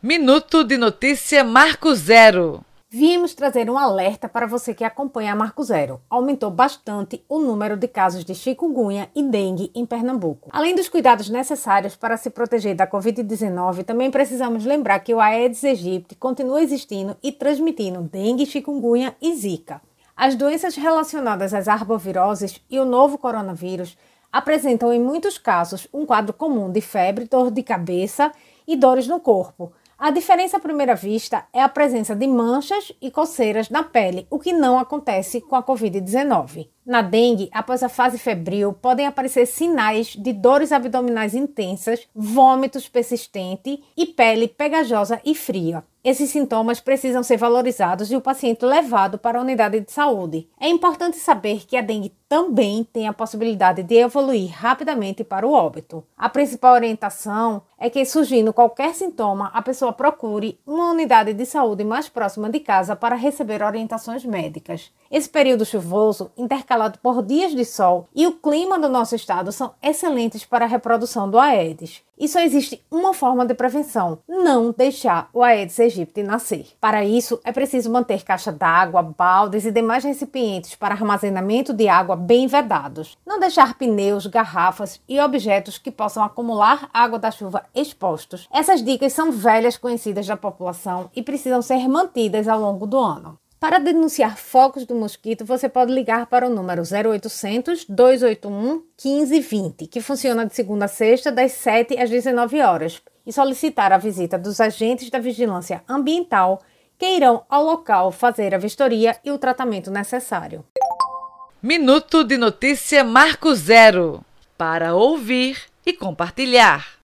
Minuto de notícia Marco Zero. Viemos trazer um alerta para você que acompanha a Marco Zero. Aumentou bastante o número de casos de chikungunya e dengue em Pernambuco. Além dos cuidados necessários para se proteger da Covid-19, também precisamos lembrar que o Aedes aegypti continua existindo e transmitindo dengue, chikungunya e zika. As doenças relacionadas às arboviroses e o novo coronavírus apresentam em muitos casos um quadro comum de febre, dor de cabeça e dores no corpo a diferença à primeira vista é a presença de manchas e coceiras na pele, o que não acontece com a Covid-19. Na dengue, após a fase febril, podem aparecer sinais de dores abdominais intensas, vômitos persistentes e pele pegajosa e fria. Esses sintomas precisam ser valorizados e o paciente levado para a unidade de saúde. É importante saber que a dengue também tem a possibilidade de evoluir rapidamente para o óbito. A principal orientação é que, surgindo qualquer sintoma, a pessoa procure uma unidade de saúde mais próxima de casa para receber orientações médicas. Esse período chuvoso, intercalado por dias de sol, e o clima do nosso estado são excelentes para a reprodução do Aedes. E só existe uma forma de prevenção: não deixar o Aedes aegypti nascer. Para isso, é preciso manter caixa d'água, baldes e demais recipientes para armazenamento de água bem vedados. Não deixar pneus, garrafas e objetos que possam acumular água da chuva expostos. Essas dicas são velhas conhecidas da população e precisam ser mantidas ao longo do ano. Para denunciar focos do mosquito, você pode ligar para o número 0800 281 1520, que funciona de segunda a sexta, das 7 às 19 horas, e solicitar a visita dos agentes da vigilância ambiental que irão ao local fazer a vistoria e o tratamento necessário. Minuto de notícia Marco Zero para ouvir e compartilhar.